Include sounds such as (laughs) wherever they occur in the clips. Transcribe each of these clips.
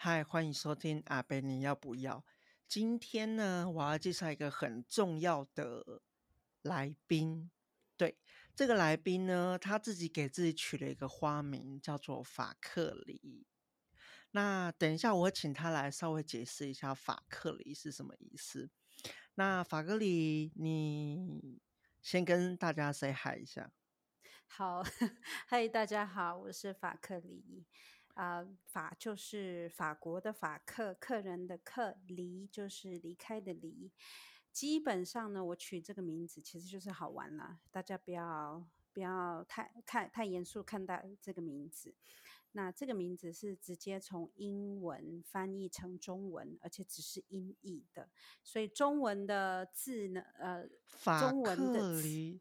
嗨，欢迎收听阿贝，你要不要？今天呢，我要介绍一个很重要的来宾。对，这个来宾呢，他自己给自己取了一个花名，叫做法克里。那等一下，我会请他来稍微解释一下法克里是什么意思。那法克里，你先跟大家 say hi 一下。好，(laughs) 嗨，大家好，我是法克里。啊、呃，法就是法国的法客，客人的客，离就是离开的离。基本上呢，我取这个名字其实就是好玩了，大家不要不要太看太严肃看待这个名字。那这个名字是直接从英文翻译成中文，而且只是音译的，所以中文的字呢，呃，法克离，中文的词，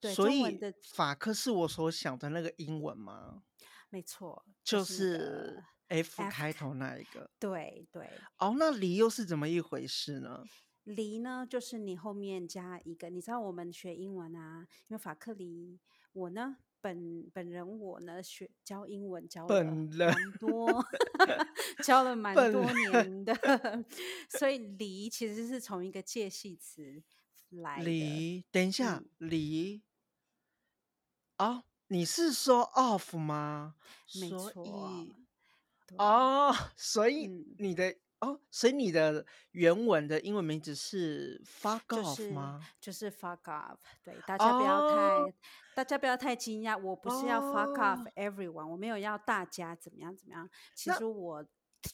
对，所以法克是我所想的那个英文吗？没错，就是 F 开头那一个。对对。哦，那离又是怎么一回事呢？离呢，就是你后面加一个。你知道我们学英文啊，因为法克离，我呢本本人我呢学教英文教了蛮多，(laughs) 教了蛮多年的，(laughs) 所以离其实是从一个介系词来的。离，等一下，嗯、离哦。你是说 off 吗？没错。哦，(laughs) 所以你的、嗯、哦，所以你的原文的英文名字是 fuck off 吗？就是 fuck off。对，大家不要太，哦、大家不要太惊讶，我不是要 fuck off everyone，、哦、我没有要大家怎么样怎么样。其实我。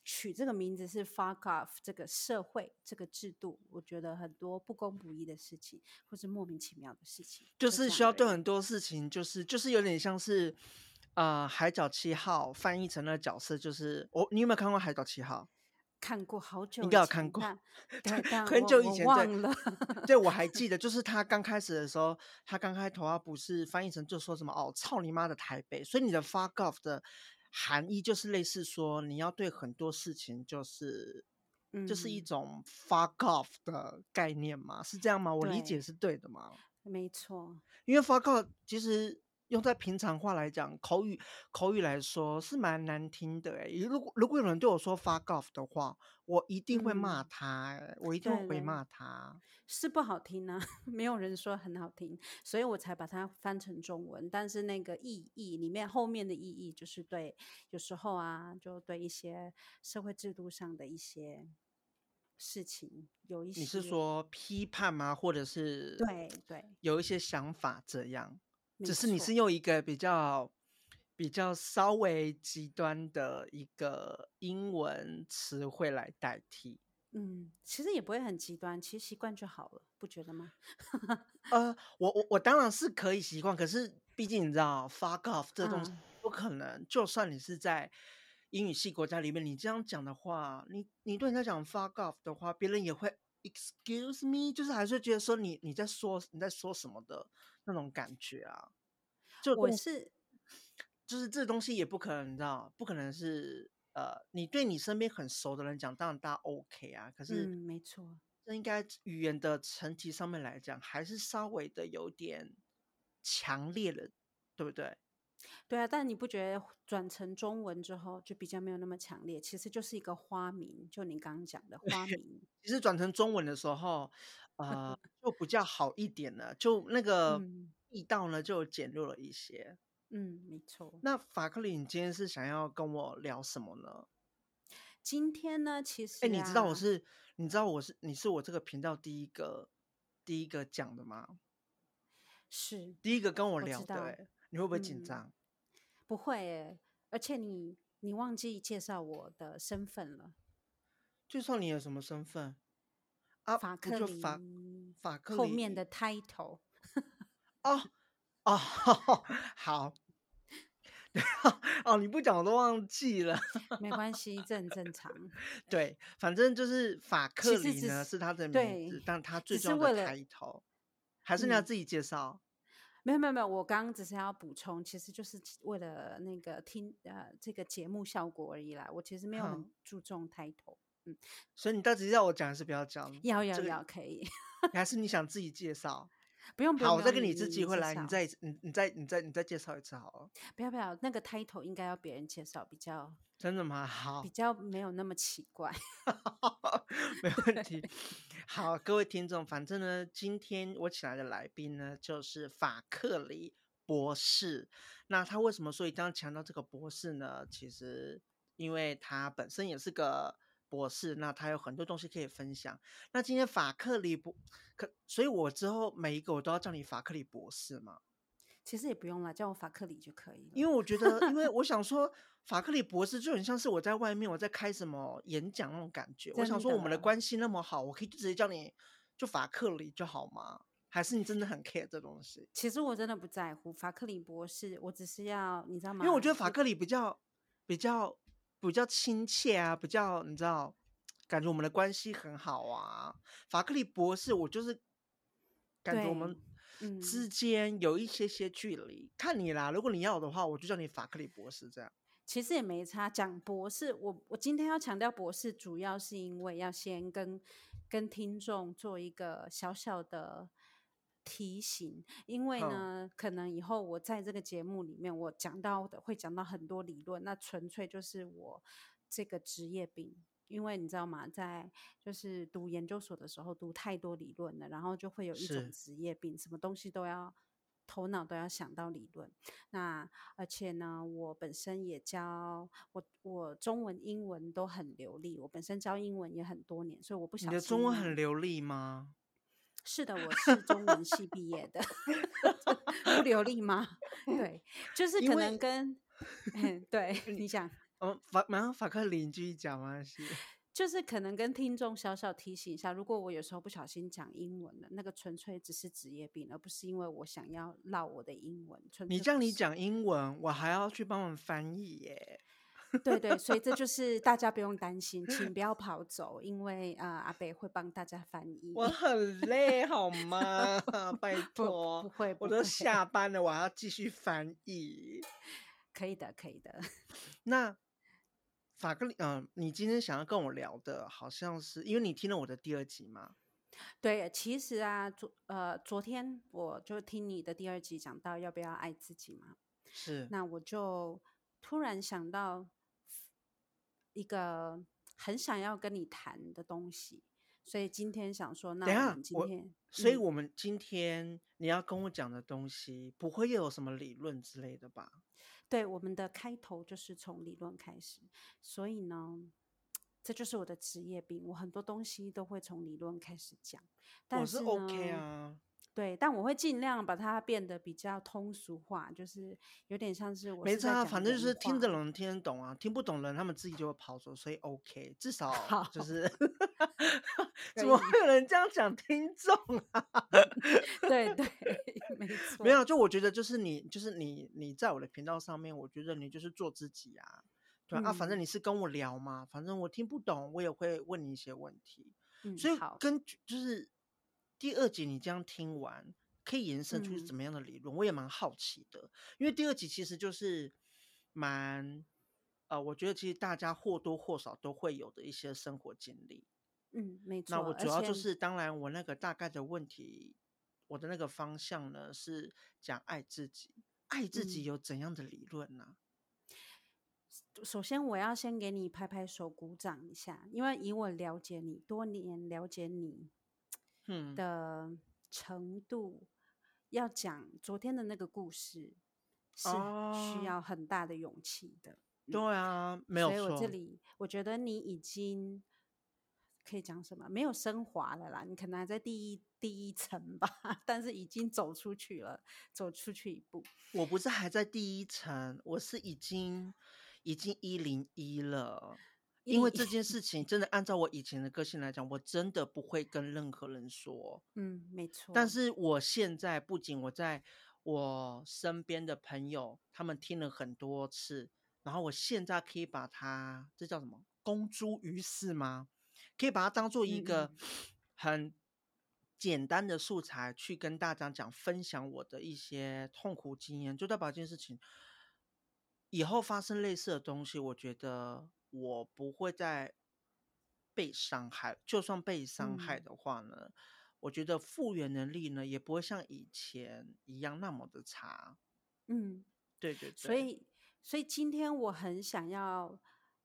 取这个名字是 fuck off 这个社会这个制度，我觉得很多不公不义的事情，或是莫名其妙的事情，就是需要对很多事情，就是就是有点像是呃海角七号翻译成的角色，就是我你有没有看过海角七号？看过好久，应该有看过，(laughs) 很久以前忘了。(laughs) 对，我还记得，就是他刚开始的时候，他刚开头啊不是翻译成就说什么哦操你妈的台北，所以你的 fuck off 的。含义就是类似说，你要对很多事情就是，嗯，就是一种 fuck off 的概念嘛，是这样吗？我理解是对的吗？没错，因为 fuck off 其实。用在平常话来讲，口语口语来说是蛮难听的哎。如果如果有人对我说 fuck off 的话，我一定会骂他，嗯、我一定会回骂他。是不好听啊，(laughs) 没有人说很好听，所以我才把它翻成中文。但是那个意义里面后面的意义就是对，有时候啊，就对一些社会制度上的一些事情有一些。你是说批判吗？或者是对对，有一些想法这样。只是你是用一个比较比较稍微极端的一个英文词汇来代替，嗯，其实也不会很极端，其实习惯就好了，不觉得吗？(laughs) 呃，我我我当然是可以习惯，可是毕竟你知道，fuck off 这东西不可能，嗯，就算你是在英语系国家里面，你这样讲的话，你你对人家讲 fuck off 的话，别人也会 excuse me，就是还是觉得说你你在说你在说什么的。那种感觉啊，就我是，就是这东西也不可能，你知道，不可能是呃，你对你身边很熟的人讲，当然大家 OK 啊。可是，嗯，没错，这应该语言的层级上面来讲，还是稍微的有点强烈了，对不对？对啊，但你不觉得转成中文之后就比较没有那么强烈？其实就是一个花名，就你刚刚讲的花 (laughs) 名。其实转成中文的时候。(laughs) 呃，就比较好一点了，就那个力道呢，就减弱了一些。嗯，没错。那法克林，你今天是想要跟我聊什么呢？今天呢，其实、啊，哎，你知道我是，你知道我是，你是我这个频道第一个第一个讲的吗？是，第一个跟我聊的。对，你会不会紧张？嗯、不会，而且你你忘记介绍我的身份了。介绍你有什么身份？啊，法克离，法法克林后面的 title 哦哦，(laughs) 好，(laughs) 哦，你不讲我都忘记了，(laughs) 没关系，这很正常。对，反正就是法克离呢是，是他的名字，但他最重要的 title 还是你要自己介绍？嗯、没有没有没有，我刚刚只是要补充，其实就是为了那个听呃这个节目效果而已啦。我其实没有很注重 title。嗯，所以你到底要我讲还是不要讲？要要要，可以。还是你想自己介绍？(laughs) 不用，不用，好，我再给你一次机会你来，你再你你再你再你再介绍一次好了。不要不要，那个 title 应该要别人介绍比较。真的吗？好，比较没有那么奇怪，(laughs) 没 (laughs) 问题。好，各位听众，反正呢，今天我请来的来宾呢，就是法克里博士。那他为什么说一定要强调这个博士呢？其实，因为他本身也是个。博士，那他有很多东西可以分享。那今天法克里博可，所以我之后每一个我都要叫你法克里博士嘛？其实也不用了，叫我法克里就可以。因为我觉得，因为 (laughs) 我想说，法克里博士就很像是我在外面我在开什么演讲那种感觉。我想说，我们的关系那么好，我可以直接叫你就法克里就好吗？还是你真的很 care 这东西？其实我真的不在乎法克里博士，我只是要你知道吗？因为我觉得法克里比较比较。比较亲切啊，比较你知道，感觉我们的关系很好啊。法克利博士，我就是感觉我们之间有一些些距离。看你啦，如果你要的话，我就叫你法克利博士这样。其实也没差，讲博士，我我今天要强调博士，主要是因为要先跟跟听众做一个小小的。提醒，因为呢，可能以后我在这个节目里面，我讲到的会讲到很多理论，那纯粹就是我这个职业病。因为你知道吗，在就是读研究所的时候读太多理论了，然后就会有一种职业病，什么东西都要头脑都要想到理论。那而且呢，我本身也教我我中文英文都很流利，我本身教英文也很多年，所以我不想你的中文很流利吗？是的，我是中文系毕业的，(laughs) 不流利吗？(laughs) 对，就是可能跟，(laughs) 对，你想，嗯，法，马上法克离继续讲吗？是，就是可能跟听众小小提醒一下，如果我有时候不小心讲英文了，那个纯粹只是职业病，而不是因为我想要唠我的英文。你这样你讲英文，我还要去帮忙翻译耶。(laughs) 对对，所以这就是大家不用担心，请不要跑走，因为啊、呃，阿北会帮大家翻译。我很累，好吗？(laughs) 拜 (laughs) 托，不会，我都下班了，我还要继续翻译。可以的，可以的。那法克离，嗯、呃，你今天想要跟我聊的，好像是因为你听了我的第二集嘛？对，其实啊，昨呃昨天我就听你的第二集讲到要不要爱自己嘛，是，那我就突然想到。一个很想要跟你谈的东西，所以今天想说，那我们今天，我所以我们今天你要跟我讲的东西，不会又有什么理论之类的吧？对，我们的开头就是从理论开始，所以呢，这就是我的职业病，我很多东西都会从理论开始讲。但是，我是 OK 啊。对，但我会尽量把它变得比较通俗化，就是有点像是我是。没错啊，反正就是听得懂听得懂啊，听不懂的人他们自己就会跑走，所以 OK，至 (laughs) 少就是。(laughs) 怎么会有人这样讲听众啊？对 (laughs) 对，没错。没有，就我觉得就是你，就是你，你在我的频道上面，我觉得你就是做自己啊，对啊，反正你是跟我聊嘛，反正我听不懂，我也会问你一些问题，嗯、所以根据就是。第二集你这样听完，可以延伸出怎么样的理论？嗯、我也蛮好奇的，因为第二集其实就是蛮呃，我觉得其实大家或多或少都会有的一些生活经历。嗯，没错。那我主要就是，当然我那个大概的问题，我的那个方向呢是讲爱自己。爱自己有怎样的理论呢？嗯、首先，我要先给你拍拍手，鼓掌一下，因为以我了解你多年，了解你。的程度，嗯、要讲昨天的那个故事，是需要很大的勇气的。哦、对啊，没有错。所以我这里，我觉得你已经可以讲什么？没有升华了啦，你可能还在第一第一层吧，(laughs) 但是已经走出去了，走出去一步。我不是还在第一层，我是已经已经一零一了。因为这件事 (laughs) 情真的按照我以前的个性来讲，我真的不会跟任何人说。嗯，没错。但是我现在不仅我在我身边的朋友，他们听了很多次，然后我现在可以把它，这叫什么？公诸于世吗？可以把它当做一个很简单的素材去跟大家讲，分享我的一些痛苦经验，就代表这件事情以后发生类似的东西，我觉得。我不会再被伤害，就算被伤害的话呢，嗯、我觉得复原能力呢，也不会像以前一样那么的差。嗯，对对对。所以，所以今天我很想要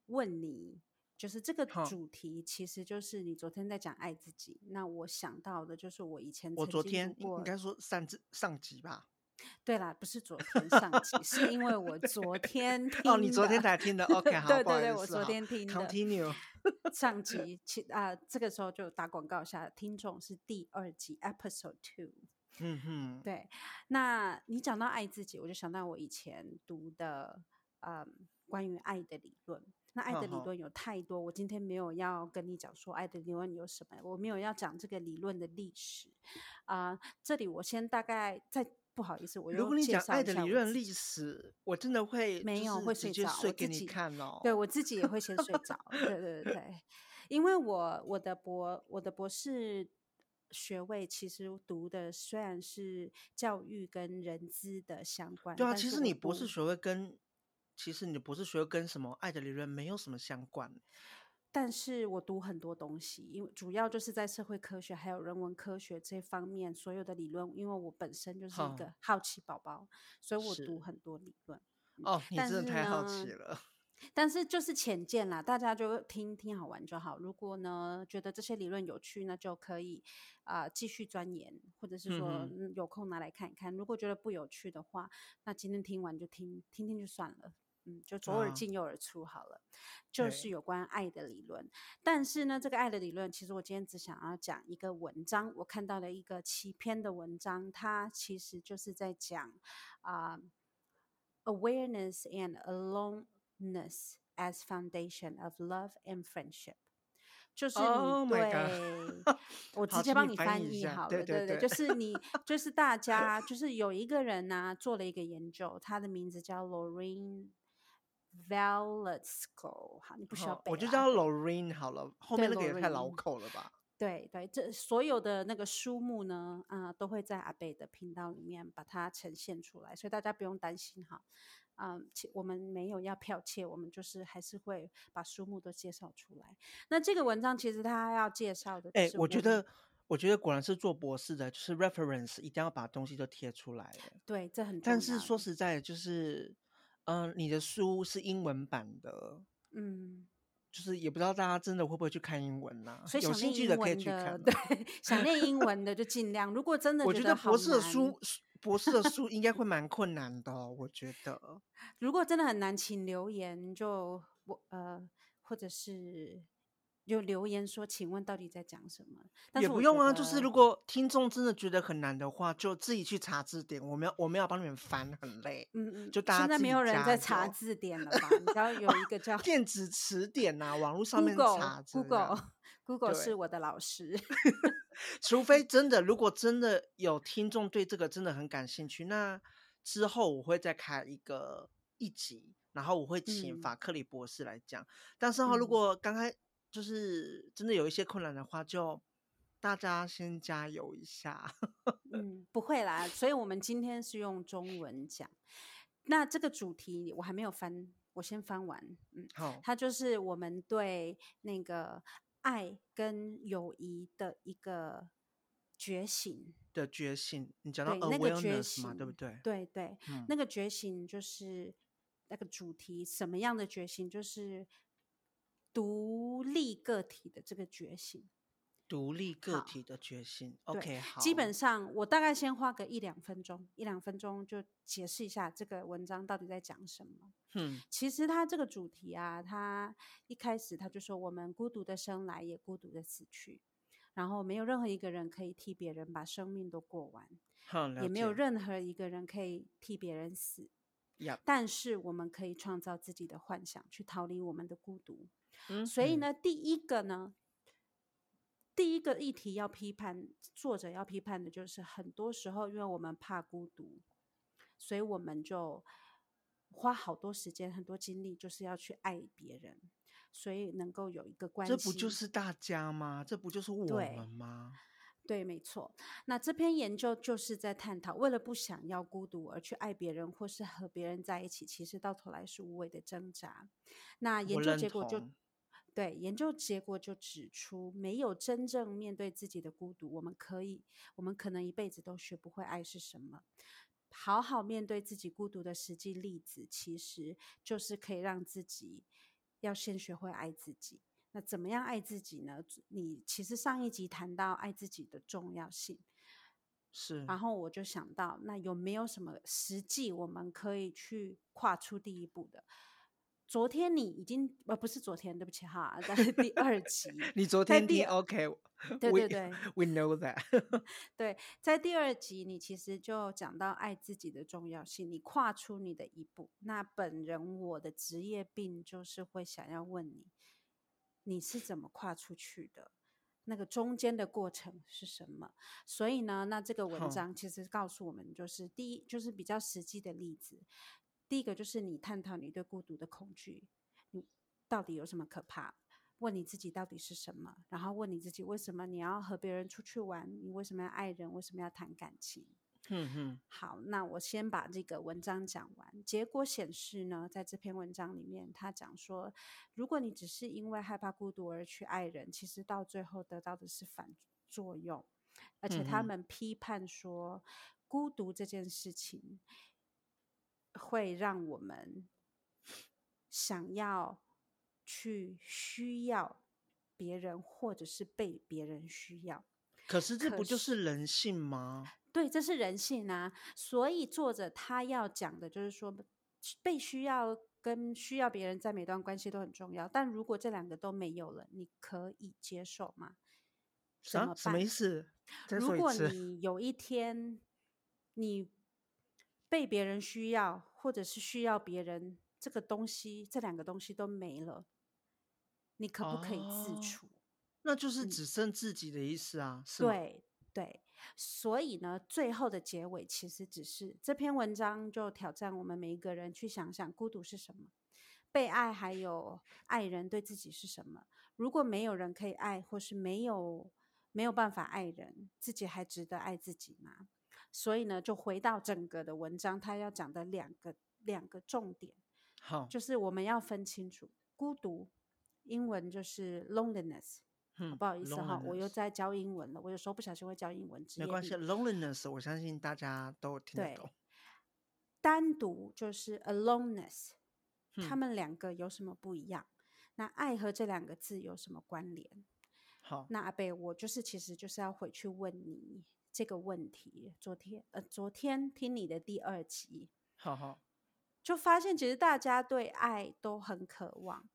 问你，就是这个主题，其实就是你昨天在讲爱自己。那我想到的就是我以前，我昨天应该说上上集吧。对啦，不是昨天上集，是因为我昨天听 (laughs) 哦，你昨天才听的，OK，好，对对对，我昨天听的，Continue 上 (laughs) 集，其啊，这个时候就打广告一下，听众是第二集 Episode Two，嗯哼，对，那你讲到爱自己，我就想到我以前读的，嗯，关于爱的理论。那爱的理论有太多，我今天没有要跟你讲说爱的理论有什么，我没有要讲这个理论的历史啊，呃，这里我先大概再。不好意思，我如果你讲爱的理论历史，我真的会没有会睡着，睡给你看哦。对我自己也会先睡着，对对 (laughs) 对，因为我我的博我的博士学位其实读的虽然是教育跟人资的相关，对啊，其实你博士学位跟其实你的博士学位跟什么爱的理论没有什么相关。但是我读很多东西，因为主要就是在社会科学还有人文科学这方面所有的理论，因为我本身就是一个好奇宝宝，所以我读很多理论。哦，你真的太好奇了。但是就是浅见啦，大家就听听好玩就好。如果呢觉得这些理论有趣，那就可以啊、呃、继续钻研，或者是说、嗯、有空拿来看一看。如果觉得不有趣的话，那今天听完就听听听就算了。嗯，就左耳进右耳出好了，啊、就是有关爱的理论。但是呢，这个爱的理论，其实我今天只想要讲一个文章，我看到了一个七篇的文章，它其实就是在讲啊、uh,，awareness and aloneness as foundation of love and friendship，就是你对、oh、my 我直接帮你翻译好了，对对对，就是你 (laughs) 就是大家就是有一个人呢、啊、做了一个研究，他的名字叫 Lorraine。Valesco 好，你不需要背、啊，我就叫 Lorraine 好了，后面那个也太老口了吧？对对，这所有的那个书目呢，啊、呃，都会在阿贝的频道里面把它呈现出来，所以大家不用担心哈。嗯、呃，我们没有要剽窃，我们就是还是会把书目都介绍出来。那这个文章其实他要介绍的，哎，我觉得，我觉得果然是做博士的，就是 reference 一定要把东西都贴出来。对，这很重要。但是说实在的，就是。嗯，你的书是英文版的，嗯，就是也不知道大家真的会不会去看英文呢？所以有兴趣的可以去看，对，想念英文的就尽量。如果真的，我觉得博士的书，博士的书应该会蛮困难的，我觉得。(laughs) 如果真的很难，请留言就我呃，或者是。就留言说，请问到底在讲什么？也不用啊，就是如果听众真的觉得很难的话，就自己去查字典。我们要我们要帮你们翻，很累。嗯嗯，就大家现在没有人在查字典了吧？你知道有一个叫 (laughs) 电子词典呐、啊，网络上面查 Google Google (laughs) Google 是我的老师。(laughs) 除非真的，如果真的有听众对这个真的很感兴趣，那之后我会再开一个一集，然后我会请法克里博士来讲。嗯、但是哈，如果刚开就是真的有一些困难的话，就大家先加油一下。(laughs) 嗯，不会啦，所以我们今天是用中文讲。那这个主题我还没有翻，我先翻完。嗯，好，它就是我们对那个爱跟友谊的一个觉醒的觉醒。你讲到 awareness 嘛，对不对？对对，嗯，那个觉醒就是那个主题，什么样的觉醒？就是。独立个体的这个觉醒，独立个体的觉醒。OK，好。基本上我大概先花个一两分钟，一两分钟就解释一下这个文章到底在讲什么。嗯，其实他这个主题啊，他一开始他就说，我们孤独的生来，也孤独的死去，然后没有任何一个人可以替别人把生命都过完，也没有任何一个人可以替别人死。Yep. 但是我们可以创造自己的幻想，去逃离我们的孤独。嗯，所以呢，第一个呢，第一个议题要批判，作者要批判的就是，很多时候因为我们怕孤独，所以我们就花好多时间、很多精力，就是要去爱别人，所以能够有一个关系。这不就是大家吗？这不就是我们吗？对，没错。那这篇研究就是在探讨，为了不想要孤独而去爱别人，或是和别人在一起，其实到头来是无谓的挣扎。那研究结果就。对，研究结果就指出，没有真正面对自己的孤独，我们可以，我们可能一辈子都学不会爱是什么。好好面对自己孤独的实际例子，其实就是可以让自己要先学会爱自己。那怎么样爱自己呢？你其实上一集谈到爱自己的重要性，是。然后我就想到，那有没有什么实际我们可以去跨出第一步的？昨天你已经呃不是昨天，对不起哈，在 (laughs) 第二集。你昨天听 OK？对对对，We, we know that (laughs) 对，在第二集你其实就讲到爱自己的重要性，你跨出你的一步。那本人我的职业病就是会想要问你，你是怎么跨出去的？那个中间的过程是什么？所以呢，那这个文章其实告诉我们，就是第一，就是比较实际的例子。第一个就是你探讨你对孤独的恐惧，你到底有什么可怕？问你自己到底是什么？然后问你自己为什么你要和别人出去玩？你为什么要爱人？为什么要谈感情？嗯哼。好，那我先把这个文章讲完。结果显示呢，在这篇文章里面，他讲说，如果你只是因为害怕孤独而去爱人，其实到最后得到的是反作用。而且他们批判说，孤独这件事情。会让我们想要去需要别人，或者是被别人需要。可是这不就是人性吗？对，这是人性啊。所以作者他要讲的就是说，被需要跟需要别人在每段关系都很重要。但如果这两个都没有了，你可以接受吗？什么意思？如果你有一天你被别人需要，或者是需要别人，这个东西，这两个东西都没了，你可不可以自处？哦，那就是只剩自己的意思啊。嗯，对对，所以呢，最后的结尾其实只是这篇文章就挑战我们每一个人去想想孤独是什么，被爱还有爱人对自己是什么。如果没有人可以爱，或是没有没有办法爱人，自己还值得爱自己吗？所以呢，就回到整个的文章，他要讲的两个两个重点，好，就是我们要分清楚孤独，英文就是 loneliness。嗯，不好意思哈，我又在教英文了。我有时候不小心会教英文，没关系，loneliness，我相信大家都听得懂。单独就是 aloneness，他们两个有什么不一样？那爱和这两个字有什么关联？好，那阿贝，我就是其实就是要回去问你。这个问题，昨天呃，昨天听你的第二集，好好，就发现其实大家对爱都很渴望，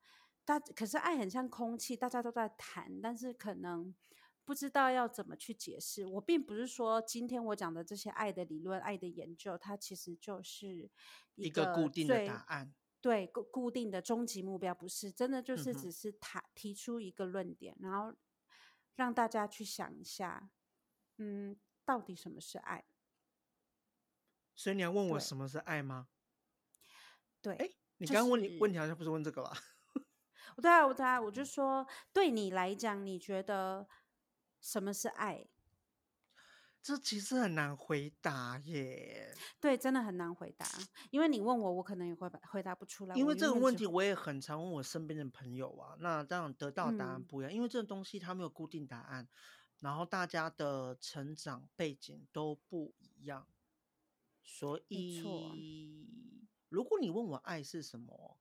但可是爱很像空气，大家都在谈，但是可能不知道要怎么去解释。我并不是说今天我讲的这些爱的理论、爱的研究，它其实就是一个，固定的答案，对固固定的终极目标，不是真的就是只是谈、嗯、提出一个论点，然后让大家去想一下。嗯，到底什么是爱？所以你要问我什么是爱吗？对，哎，你刚刚问你问题好像不是问这个吧？对啊，我对啊，我就说，对你来讲，你觉得什么是爱？这其实很难回答耶。对，真的很难回答，因为你问我，我可能也会回答不出来。因为这个问题，我也很常问我身边的朋友啊。那这样得到的答案不一样，嗯，因为这个东西它没有固定答案。然后大家的成长背景都不一样，所以如果你问我爱是什么，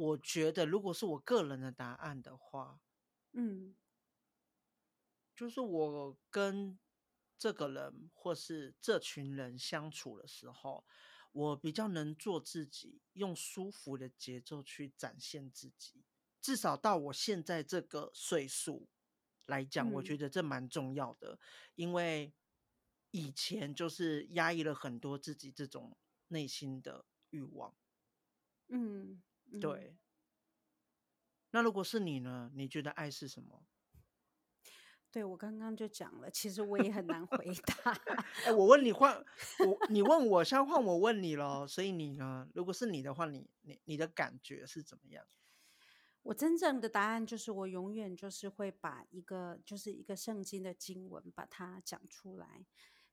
我觉得如果是我个人的答案的话，嗯，就是我跟这个人或是这群人相处的时候，我比较能做自己，用舒服的节奏去展现自己，至少到我现在这个岁数。来讲，我觉得这蛮重要的，嗯，因为以前就是压抑了很多自己这种内心的欲望。嗯，嗯，对。那如果是你呢？你觉得爱是什么？对，我刚刚就讲了，其实我也很难回答。(laughs) 哎，我问你换我，你问我，现在换我问你咯。所以你呢？如果是你的话，你你你的感觉是怎么样？我真正的答案就是，我永远就是会把一个就是一个圣经的经文把它讲出来，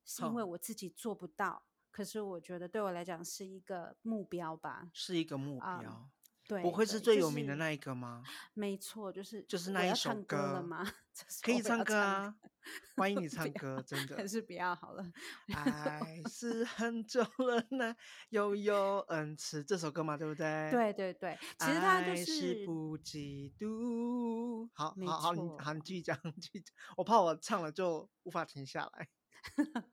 是因为我自己做不到，可是我觉得对我来讲是一个目标吧，是一个目标。嗯，对，不会是最有名的那一个吗？就是、没错，就是就是那一首歌了吗？(laughs) 可以唱歌啊，欢迎你 (laughs) 唱歌，真的还是不要好了。爱是很久了呢，悠悠恩赐这首歌嘛，对不对？对对对，其实它就是，是不嫉妒。好，好好，你好，你继续讲，继续讲，我怕我唱了就无法停下来。(laughs)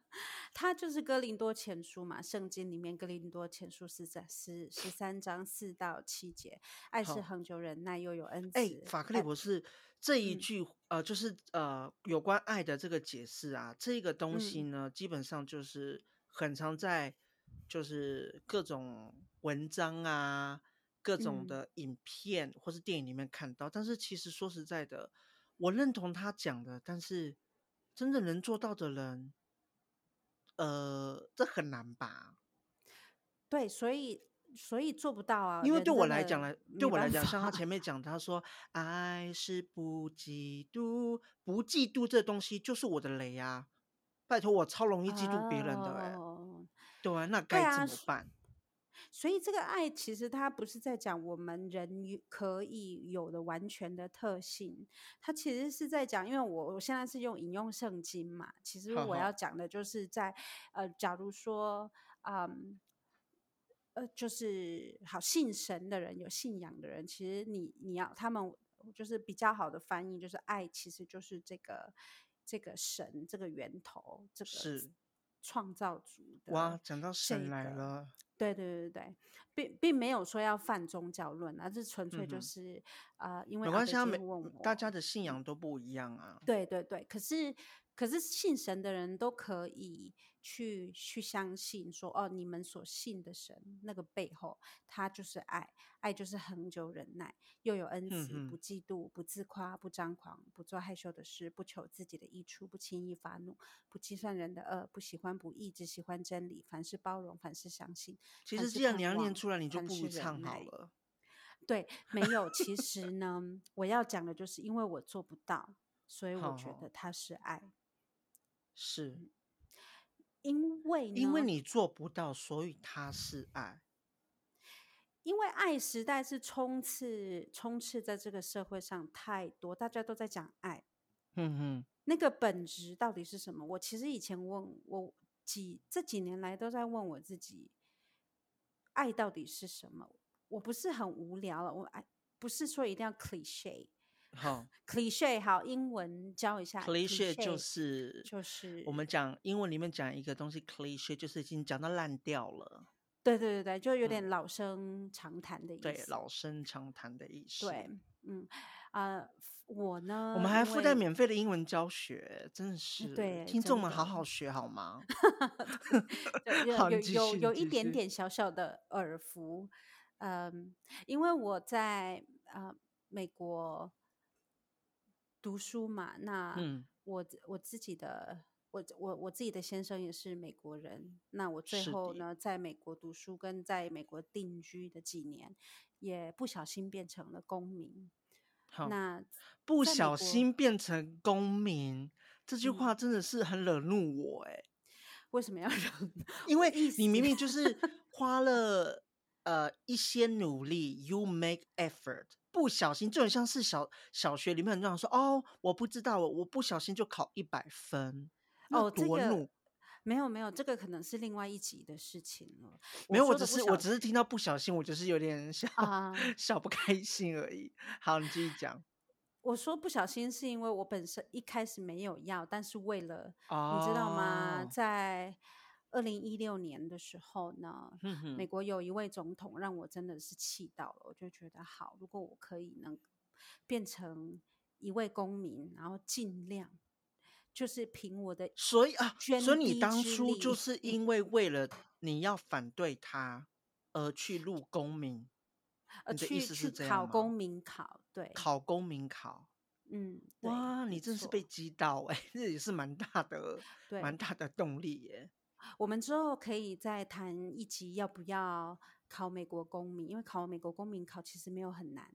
他就是哥林多前书嘛，圣经里面哥林多前书是在十十三章四到七节，爱是恒久忍耐，又有恩慈。哎，法克利博士这一句、嗯、呃，就是呃，有关爱的这个解释啊，这个东西呢，嗯、基本上就是很常在就是各种文章啊、各种的影片或是电影里面看到。嗯、但是其实说实在的，我认同他讲的，但是真的能做到的人。呃，这很难吧？对，所以所以做不到啊。因为对我来讲来，对我来讲，像他前面讲，他说爱是不嫉妒，不嫉妒这东西就是我的雷啊！拜托，我超容易嫉妒别人的哎、欸。哦、对啊，那该怎么办？所以这个爱其实它不是在讲我们人可以有的完全的特性，它其实是在讲，因为我我现在是用引用圣经嘛，其实我要讲的就是在呃，假如说嗯呃，就是好信神的人，有信仰的人，其实你你要他们就是比较好的翻译，就是爱其实就是这个这个神这个源头，这个是创造主的、哇，讲到神来了。对对对对，并并没有说要犯宗教论啊，这纯粹就是啊、嗯呃，因为没关系，他们大家的信仰都不一样啊。对对对，可是可是信神的人都可以去去相信说，哦，你们所信的神那个背后，他就是爱。爱就是恒久忍耐，又有恩慈，不嫉妒，不自夸，不张狂，不做害羞的事，不求自己的益处，不轻易发怒，不计算人的恶，不喜欢不义，只喜欢真理。凡事包容，凡事相信。其实，这样你要念出来，你就不如唱好了。对，没有。其实呢，我要讲的就是，因为我做不到，所以我觉得他是爱。是，因为因为你做不到，所以他是爱。因为爱时代是冲刺，冲刺在这个社会上太多，大家都在讲爱，嗯哼，那个本质到底是什么？我其实以前问我几这几年来都在问我自己，爱到底是什么？我不是很无聊了，我爱不是说一定要 cliche，好，cliche 好，英文教一下，cliche 就是就是我们讲英文里面讲一个东西，cliche 就是已经讲到烂掉了。对对对对，就有点老生常谈的意思。对，老生常谈的意思。对，嗯，啊、呃，我呢，我们还附带免费的英文教学，真的是，对，听众们好好学好吗？(laughs) 有 (laughs) 有有有一点点小小的耳福，嗯，因为我在呃美国读书嘛，那我、嗯、我自己的。我我我自己的先生也是美国人，那我最后呢，在美国读书跟在美国定居的几年，也不小心变成了公民。好，那不小心变成公民这句话真的是很惹怒我哎、欸，为什么要惹？因为你明明就是花 (laughs) 了呃一些努力，you make effort，不小心就很像是小小学里面很多人说哦，我不知道，我不小心就考一百分。哦，这个没有没有，这个可能是另外一集的事情了。没有，我只是我只是听到不小心，我就是有点小、啊、(laughs) 小不开心而已。好，你继续讲。我说不小心是因为我本身一开始没有要，但是为了、哦、你知道吗？在二零一六年的时候呢，嗯、美国有一位总统让我真的是气到了，我就觉得好，如果我可以能变成一位公民，然后尽量。就是凭我的，所以啊，所以你当初就是因为为了你要反对他而去录公民，你的意思是这样吗？考公民考，对，考公民考，嗯，哇，你真是被击倒哎，这也是蛮大的，对，蛮大的动力耶。我们之后可以再谈一集，要不要考美国公民？因为考美国公民考其实没有很难，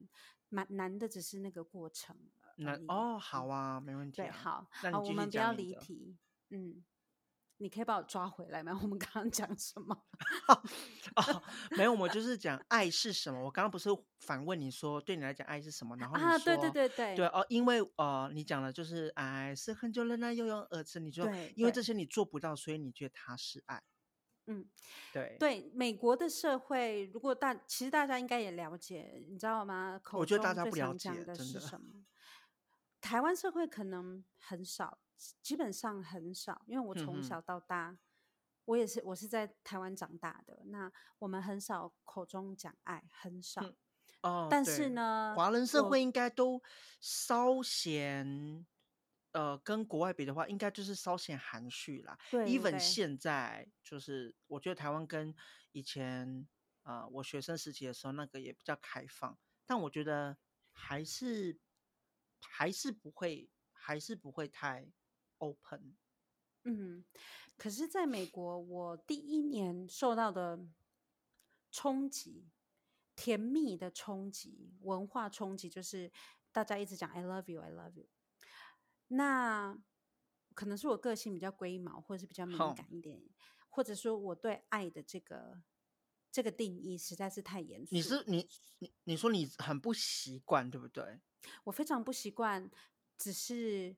蛮难的，只是那个过程。难哦，好啊，没问题、啊。对，好，好，我们不要离题。嗯，你可以把我抓回来吗？(laughs) 我们刚刚讲什么？哦，(laughs) 哦，没有，我们就是讲爱是什么。我刚刚不是反问你说，对你来讲爱是什么？然后你说，啊，对对对对，对哦，因为呃，你讲的就是爱是很久忍耐又用儿子，你就因为这些你做不到，所以你觉得他是爱。嗯，对对，美国的社会，如果大其实大家应该也了解，你知道吗？口我觉得大家不了解的是什么？台湾社会可能很少。基本上很少，因为我从小到大，嗯、我也是我是在台湾长大的。那我们很少口中讲爱，很少。嗯、哦，但是呢，华人社会应该都稍显，呃，跟国外比的话，应该就是稍显含蓄啦。对，even 现在就是，我觉得台湾跟以前，呃，我学生时期的时候那个也比较开放，但我觉得还是还是不会，还是不会太。open，嗯，可是在美国，我第一年受到的冲击，甜蜜的冲击，文化冲击，就是大家一直讲 I love you, I love you。那可能是我个性比较龟毛，或者是比较敏感一点，或者说我对爱的这个这个定义实在是太严肃。你是你你你说你很不习惯，对不对？我非常不习惯，只是。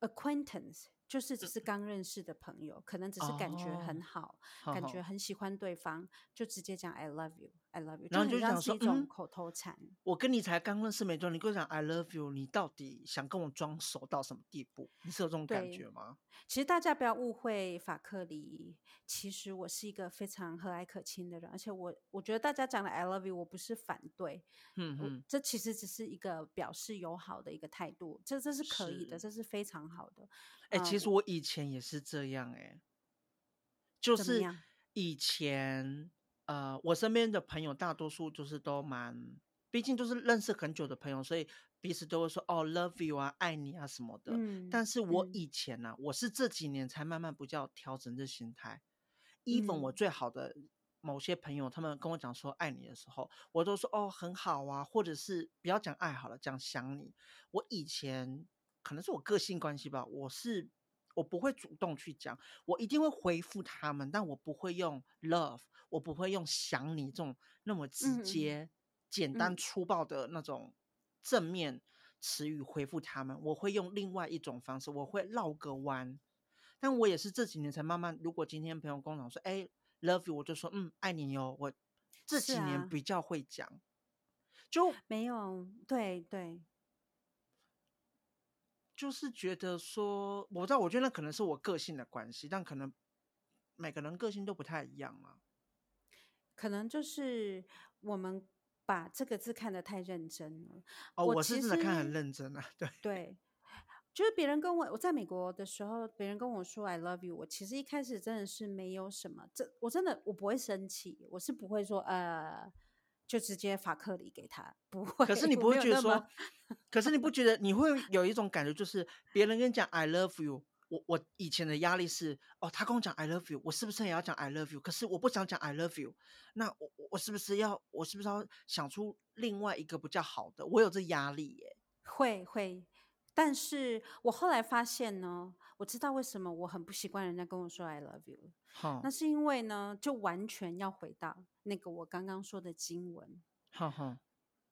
Acquaintance 就是只是刚认识的朋友，可能只是感觉很好，哦、感觉很喜欢对方，就直接讲 I love you，I love you，然后就想说一种口头禅、嗯。我跟你才刚认识没多久，你跟我讲 I love you，你到底想跟我装熟到什么地步？你是有这种感觉吗？其实大家不要误会法克里，其实我是一个非常和蔼可亲的人，而且我我觉得大家讲的 I love you，我不是反对，嗯嗯，这其实只是一个表示友好的一个态度，这这是可以的，这是非常好的。哎、欸，其实我以前也是这样、欸，哎，就是以前呃，我身边的朋友大多数就是都蛮，毕竟都是认识很久的朋友，所以。彼此都会说哦，love you 啊，爱你啊什么的。嗯、但是我以前呢、啊，嗯、我是这几年才慢慢比较调整这心态。even、嗯、我最好的某些朋友，他们跟我讲说爱你的时候，我都说哦很好啊，或者是不要讲爱好了，讲想你。我以前可能是我个性关系吧，我是我不会主动去讲，我一定会回复他们，但我不会用 love，我不会用想你这种那么直接、嗯、简单粗暴的那种。正面词语回复他们，我会用另外一种方式，我会绕个弯。但我也是这几年才慢慢，如果今天朋友跟我说，哎，love you，我就说，嗯，爱你哟。我这几年比较会讲，啊、就没有，对对，就是觉得说，我知道，我觉得那可能是我个性的关系，但可能每个人个性都不太一样嘛。可能就是我们。把这个字看得太认真了。哦，我是真的看很认真啊。(laughs) 对对，就是别人跟我，我在美国的时候，别人跟我说 “I love you”，我其实一开始真的是没有什么，这我真的我不会生气，我是不会说呃，就直接法克里给他，不会。可是你不会觉得说，可是你不觉得 (laughs) 你会有一种感觉，就是别人跟你讲 “I love you”。我我以前的压力是哦，他跟我讲 I love you，我是不是也要讲 I love you？可是我不想讲 I love you，那我我是不是要我是不是要想出另外一个比较好的？我有这压力耶，会会，但是我后来发现呢，我知道为什么我很不习惯人家跟我说 I love you，好，那是因为呢，就完全要回到那个我刚刚说的经文，好好，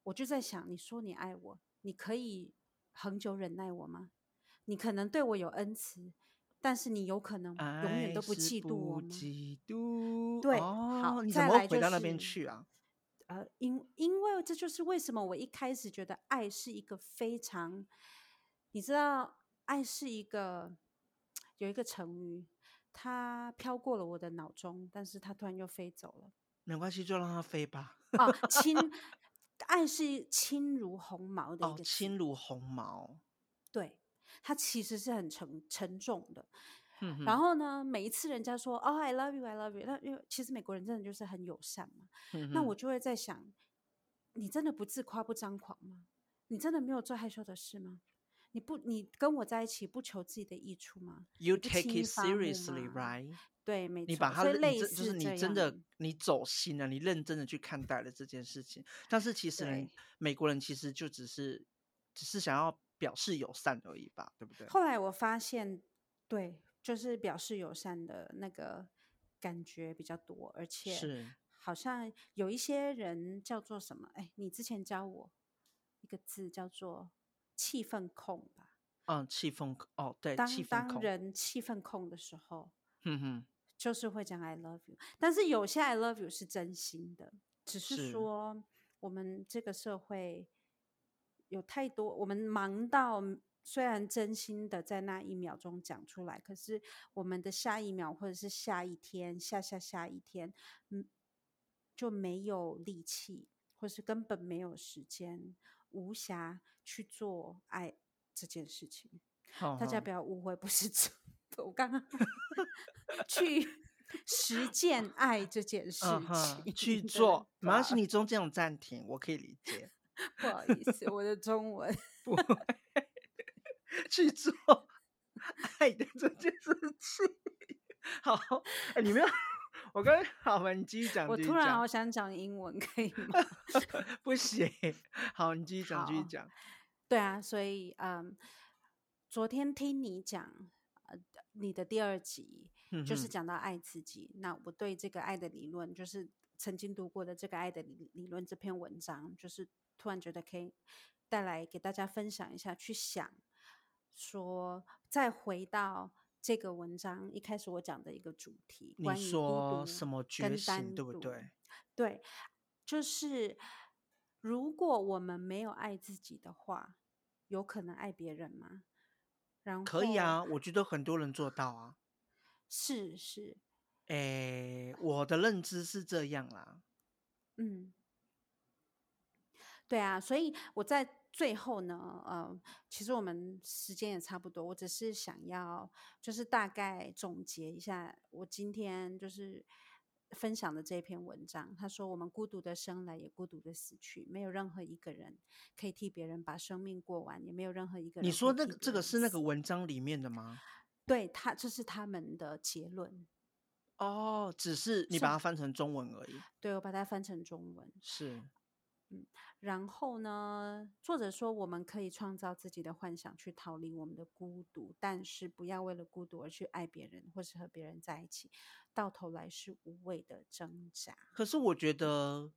我就在想，你说你爱我，你可以恒久忍耐我吗？你可能对我有恩慈，但是你有可能永远都不嫉妒我吗？嫉妒，对，哦、好，你怎么回到那边去啊？呃，因因为这就是为什么我一开始觉得爱是一个非常，你知道，爱是一个有一个成语，它飘过了我的脑中，但是它突然又飞走了。没关系，就让它飞吧。哦，轻，(laughs) 爱是轻如鸿毛的一个，哦，轻如鸿毛，对。它其实是很沉沉重的，嗯、然后呢，每一次人家说“哦，I love you, I love you”，那因为其实美国人真的就是很友善嘛，嗯、那我就会在想，你真的不自夸不张狂吗？你真的没有做害羞的事吗？你不，你跟我在一起不求自己的益处吗？You take it seriously, right？对，没错。你把它类似，就是你真的你走心了，你认真的去看待了这件事情。但是其实美国人其实就只是只是想要。表示友善而已吧，对不对？后来我发现，对，就是表示友善的那个感觉比较多，而且是好像有一些人叫做什么？哎，你之前教我一个字叫做气氛控吧？嗯，气氛哦，对，当气当人气氛控的时候，哼哼，就是会讲 I love you，但是有些 I love you 是真心的，只是说是我们这个社会有太多，我们忙到虽然真心的在那一秒钟讲出来，可是我们的下一秒或者是下一天、下下下一天，嗯，就没有力气，或是根本没有时间，无暇去做爱。这件事情，好好大家不要误会，不是我刚刚 (laughs) 去实践爱这件事情，嗯、去做。马上是你中间有暂停，我可以理解。(laughs) 不好意思，我的中文 (laughs) 不会去做爱的这件事情。好，哎，你们要我刚好吧，你继续讲。我突然好想讲英文，可以吗？不行。好，你继续讲，继续讲。对啊，所以嗯，昨天听你讲呃你的第二集，就是讲到爱自己。那我对这个爱的理论，就是曾经读过的这个爱的理理论这篇文章，就是突然觉得可以带来给大家分享一下，去想说再回到这个文章一开始我讲的一个主题，关于孤独什么觉醒，对不对？对，就是。如果我们没有爱自己的话，有可能爱别人吗？然后可以啊，我觉得很多人做到啊。(laughs) 是是，诶，我的认知是这样啦。嗯，对啊，所以我在最后呢，呃，其实我们时间也差不多，我只是想要就是大概总结一下，我今天就是。分享的这篇文章，他说：“我们孤独的生来，也孤独的死去，没有任何一个人可以替别人把生命过完，也没有任何一个人。”你说那个这个是那个文章里面的吗？对，他这是他们的结论。哦，只是你把它翻成中文而已。对，我把它翻成中文。是。嗯，然后呢，作者说我们可以创造自己的幻想去逃离我们的孤独，但是不要为了孤独而去爱别人，或是和别人在一起，到头来是无谓的挣扎。可是我觉得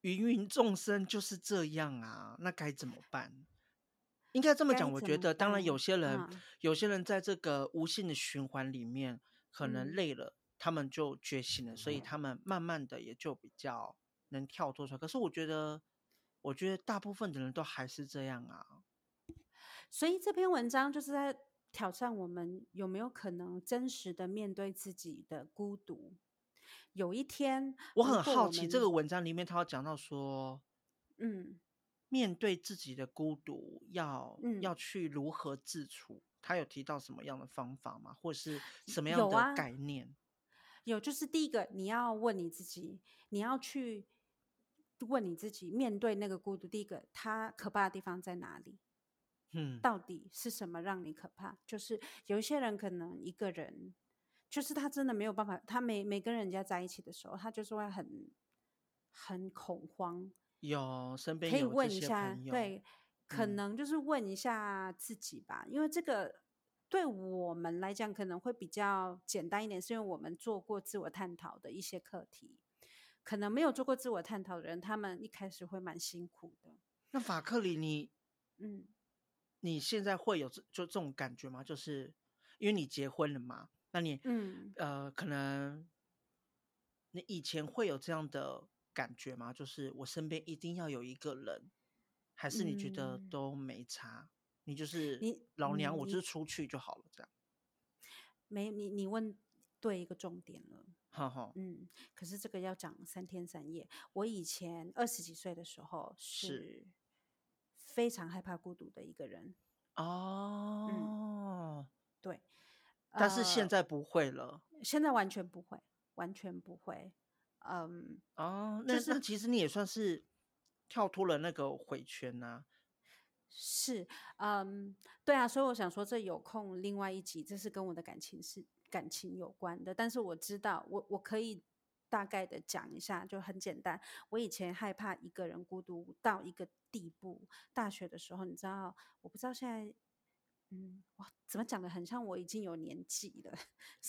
芸芸众生就是这样啊，那该怎么办？应该这么讲，我觉得当然有些人，嗯、有些人在这个无限的循环里面可能累了，嗯、他们就觉醒了，所以他们慢慢的也就比较。能跳脱出来，可是我觉得，我觉得大部分的人都还是这样啊。所以这篇文章就是在挑战我们有没有可能真实的面对自己的孤独。有一天，我很好奇这个文章里面他要讲到说，嗯，面对自己的孤独要、嗯、要去如何自处，他有提到什么样的方法吗？或是什么样的概念？有啊，有，就是第一个，你要问你自己，你要去。问你自己，面对那个孤独，第一个，它可怕的地方在哪里？嗯，到底是什么让你可怕？就是有一些人可能一个人，就是他真的没有办法，他没没跟人家在一起的时候，他就是会很很恐慌。有身边有可以问一下，对，可能就是问一下自己吧，嗯，因为这个对我们来讲可能会比较简单一点，是因为我们做过自我探讨的一些课题。可能没有做过自我探讨的人，他们一开始会蛮辛苦的。那法克里，你，嗯，你现在会有就这种感觉吗？就是因为你结婚了嘛，那你，嗯，呃，可能你以前会有这样的感觉吗？就是我身边一定要有一个人，还是你觉得都没差？嗯、你就是你老娘，我就是出去就好了，这样。没，你你问对一个重点了。好好，嗯，可是这个要讲三天三夜。我以前二十几岁的时候是非常害怕孤独的一个人。哦，嗯，对，但是现在不会了，呃，现在完全不会，完全不会。嗯，哦，那，就是，那其实你也算是跳脱了那个回圈呐，啊。是，嗯，对啊，所以我想说，这有空另外一集，这是跟我的感情是。感情有关的，但是我知道，我我可以大概的讲一下，就很简单。我以前害怕一个人孤独到一个地步。大学的时候，你知道，我不知道现在嗯，哇，怎么讲的很像我已经有年纪了？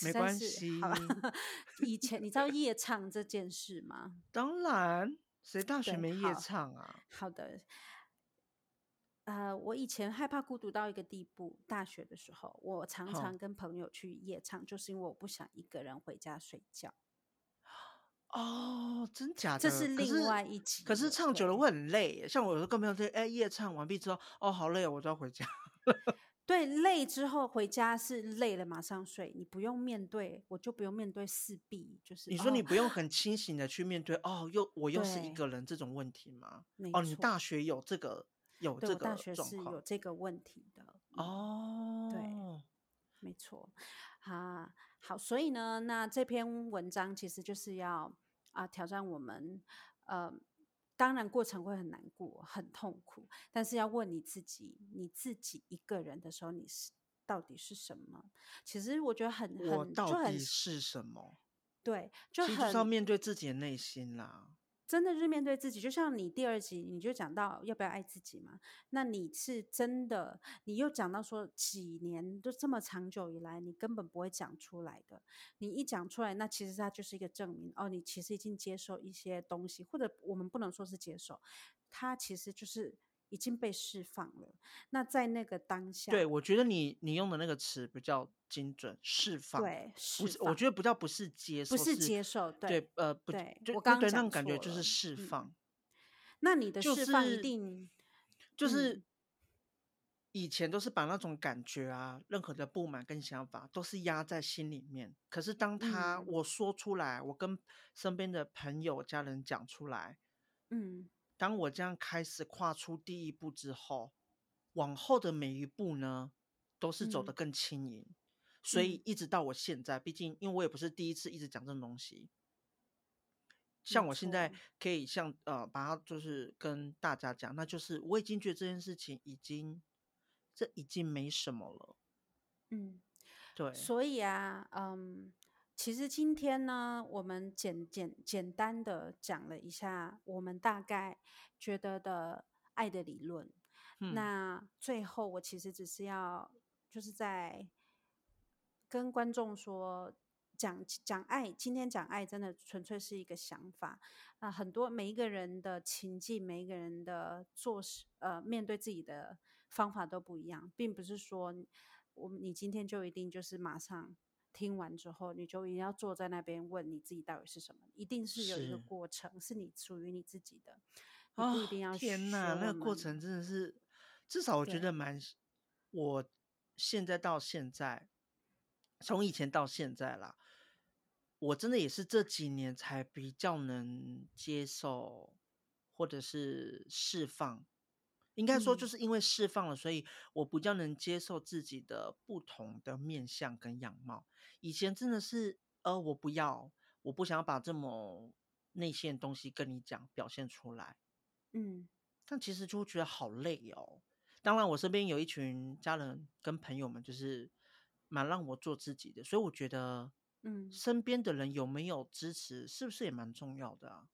没关系。好 (laughs) 以前你知道夜唱这件事吗？当然，谁大学没夜唱啊？好，好的。呃，我以前害怕孤独到一个地步，大学的时候，我常常跟朋友去夜唱，就是因为我不想一个人回家睡觉。哦，真假的？这是另外一集。可是唱久了会很累，像我有时候跟朋友说，哎，夜唱完毕之后，哦，好累，我就要回家。(laughs) 对，累之后回家是累了，马上睡，你不用面对，我就不用面对四壁，就是你说你不用很清醒的去面对，哦，又我又是一个人这种问题吗？哦，你大学有这个有这个？大学是有这个问题的。哦，对，没错。啊，好，所以呢，那这篇文章其实就是要啊挑战我们，呃。当然，过程会很难过、很痛苦，但是要问你自己：你自己一个人的时候，你是到底是什么？其实我觉得很很，我到底是什么？对，就很就是要面对自己的内心啦。真的是面对自己，就像你第二集你就讲到要不要爱自己嘛？那你是真的，你又讲到说几年都这么长久以来，你根本不会讲出来的。你一讲出来，那其实它就是一个证明哦，你其实已经接受一些东西，或者我们不能说是接受，它其实就是。已经被释放了。那在那个当下，对，我觉得你你用的那个词比较精准，释放。对，不是，我觉得不叫不是接受，不是接受。对，对呃，不对，就我刚刚对那种感觉就是释放。嗯、那你的释放一定就是、就是、以前都是把那种感觉啊，任何的不满跟想法都是压在心里面。可是当他、嗯、我说出来，我跟身边的朋友、家人讲出来，嗯。当我这样开始跨出第一步之后，往后的每一步呢，都是走得更轻盈。嗯、所以一直到我现在，毕竟因为我也不是第一次一直讲这种东西，像我现在可以像呃把它就是跟大家讲，那就是我已经觉得这件事情已经这已经没什么了。嗯，对。所以啊，嗯。其实今天呢，我们简简简单的讲了一下我们大概觉得的爱的理论。嗯、那最后我其实只是要就是在跟观众说，讲讲爱，今天讲爱真的纯粹是一个想法。那很多每一个人的情境，每一个人的做事，呃，面对自己的方法都不一样，并不是说我们你今天就一定就是马上。听完之后，你就一定要坐在那边问你自己到底是什么，一定是有一个过程，是，是你属于你自己的，哦、不一定要。天哪，那个过程真的是，至少我觉得蛮。我现在到现在，从以前到现在啦，我真的也是这几年才比较能接受，或者是释放。应该说，就是因为释放了，嗯，所以我比较能接受自己的不同的面相跟样貌。以前真的是，呃，我不要，我不想要把这么内线的东西跟你讲，表现出来。嗯，但其实就会觉得好累哦。当然，我身边有一群家人跟朋友们，就是蛮让我做自己的，所以我觉得，嗯，身边的人有没有支持，是不是也蛮重要的啊？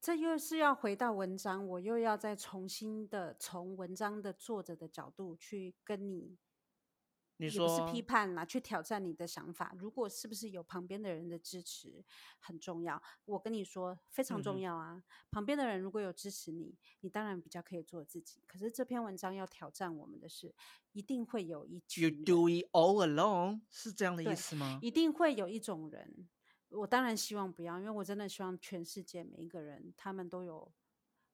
这又是要回到文章，我又要再重新的从文章的作者的角度去跟你，你说也不是批判啦，去挑战你的想法。如果是不是有旁边的人的支持很重要？我跟你说非常重要啊！嗯、旁边的人如果有支持你，你当然比较可以做自己。可是这篇文章要挑战我们的是，一定会有一群 You do it all alone，是这样的意思吗？一定会有一种人。我当然希望不要，因为我真的希望全世界每一个人，他们都有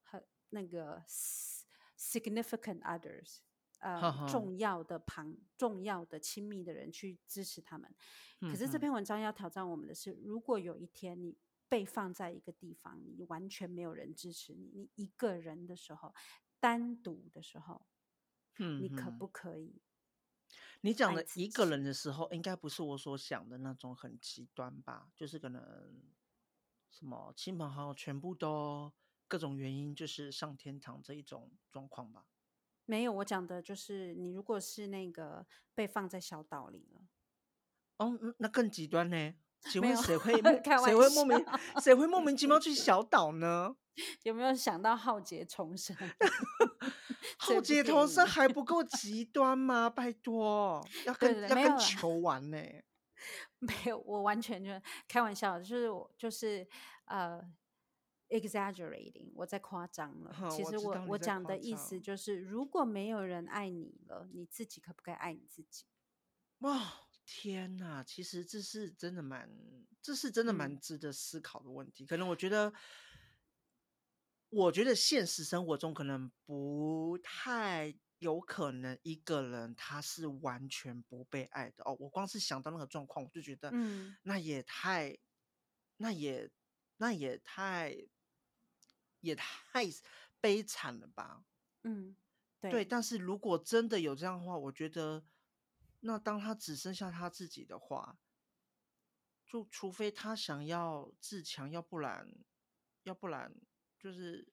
很那个 significant others，呃重要的旁、重要的亲密的人去支持他们。可是这篇文章要挑战我们的是，如果有一天你被放在一个地方，你完全没有人支持你，你一个人的时候，单独的时候，嗯你可不可以？你讲的一个人的时候，应该不是我所想的那种很极端吧？就是可能什么亲朋好友全部都各种原因，就是上天堂这一种状况吧？没有，我讲的就是你如果是那个被放在小岛里了，哦，那更极端呢？(laughs) 请问谁会谁会莫名谁会莫名其妙去小岛呢？(laughs) 有没有想到浩劫重生？(laughs) 浩劫投生还不够极端吗？拜托，要跟要跟球玩呢、欸？(laughs) 没有，我完全就开玩笑，就是我就是呃，exaggerating，我在夸张了。其实我我讲的意思就是，如果没有人爱你了，你自己可不可以爱你自己？哇，天哪！其实这是真的蛮，这是真的蛮值得思考的问题。嗯、可能我觉得。我觉得现实生活中可能不太有可能一个人他是完全不被爱的哦。我光是想到那个状况，我就觉得，嗯，那也太，那也，那也太，也太悲惨了吧？嗯，对。对，但是如果真的有这样的话，我觉得，那当他只剩下他自己的话，就除非他想要自强，要不然，要不然。就是，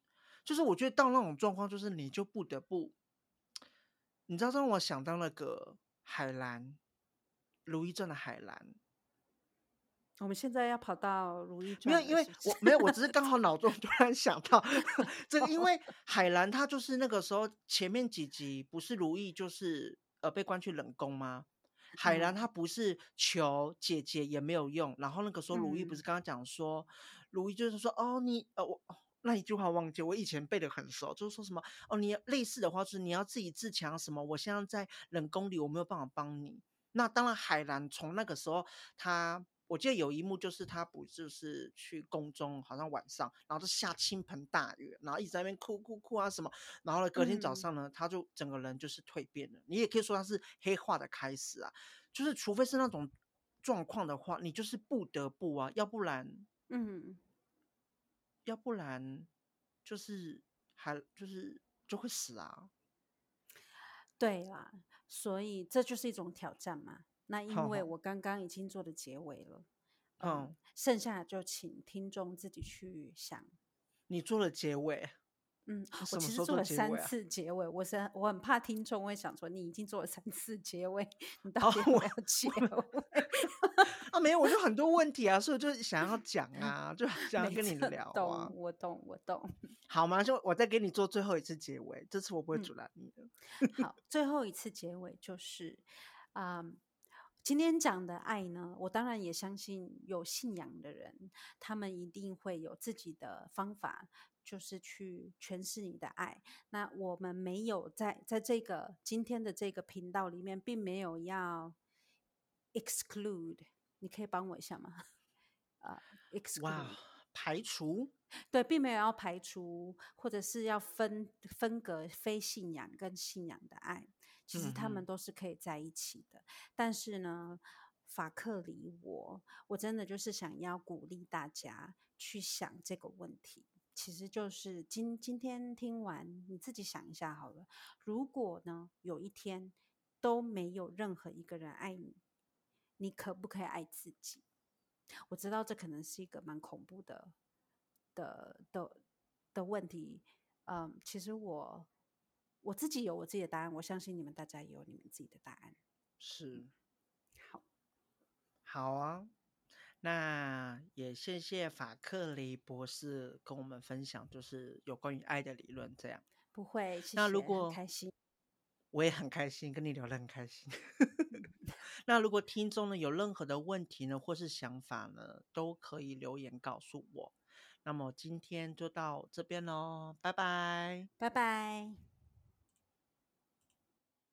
就是，我觉得到那种状况，就是你就不得不，你知道，让我想到那个海兰，《如懿传》的海兰。我们现在要跑到《如懿传》，没有，因为我没有，我只是刚好脑中突然想到 (laughs) 这个，(laughs) 因为海兰她就是那个时候前面几集不是如懿就是呃被关去冷宫吗？海兰她不是求姐姐也没有用，然后那个时候如懿不是刚刚讲说，如懿就是说哦你呃我。那一句话忘记，我以前背的很熟，就是说什么哦，你类似的话就是你要自己自强什么。我现在在冷宫里，我没有办法帮你。那当然，海兰从那个时候，他我记得有一幕就是他不就是去宫中，好像晚上，然后就下倾盆大雨，然后一直在那边哭哭哭啊什么。然后呢，隔天早上呢，嗯、他就整个人就是蜕变了。你也可以说他是黑化的开始啊，就是除非是那种状况的话，你就是不得不啊，要不然，嗯。要不然，就是还就是就会死啊。对啦，所以这就是一种挑战嘛。那因为我刚刚已经做的结尾了，嗯，嗯，剩下就请听众自己去想。你做了结尾。嗯，我其实做了三次结尾，我是我很怕听众会想说，你已经做了三次结尾，(laughs) 你到底要结尾？(laughs) 啊，没有，我就很多问题啊，所以我就想要讲啊，就 (laughs) 想要跟你聊啊。懂，我懂，我懂。好吗？就我再给你做最后一次结尾，这次我不会阻拦你的。嗯、好，最后一次结尾就是，嗯，今天讲的爱呢，我当然也相信有信仰的人，他们一定会有自己的方法。就是去诠释你的爱。那我们没有在在这个今天的这个频道里面，并没有要 exclude。你可以帮我一下吗？啊、uh,，exclude，哇，排除？对，并没有要排除，或者是要分分隔非信仰跟信仰的爱。其实他们都是可以在一起的。嗯、但是呢，法克里我，我真的就是想要鼓励大家去想这个问题。其实就是今今天听完，你自己想一下好了。如果呢，有一天都没有任何一个人爱你，你可不可以爱自己？我知道这可能是一个蛮恐怖的的的的问题。嗯，其实我我自己有我自己的答案，我相信你们大家也有你们自己的答案。是，好，好啊。那也谢谢法克雷博士跟我们分享，就是有关于爱的理论。这样不会，谢谢，那如果开心，我也很开心，跟你聊得很开心。(laughs) 那如果听众呢有任何的问题呢，或是想法呢，都可以留言告诉我。那么今天就到这边喽，拜拜，拜拜。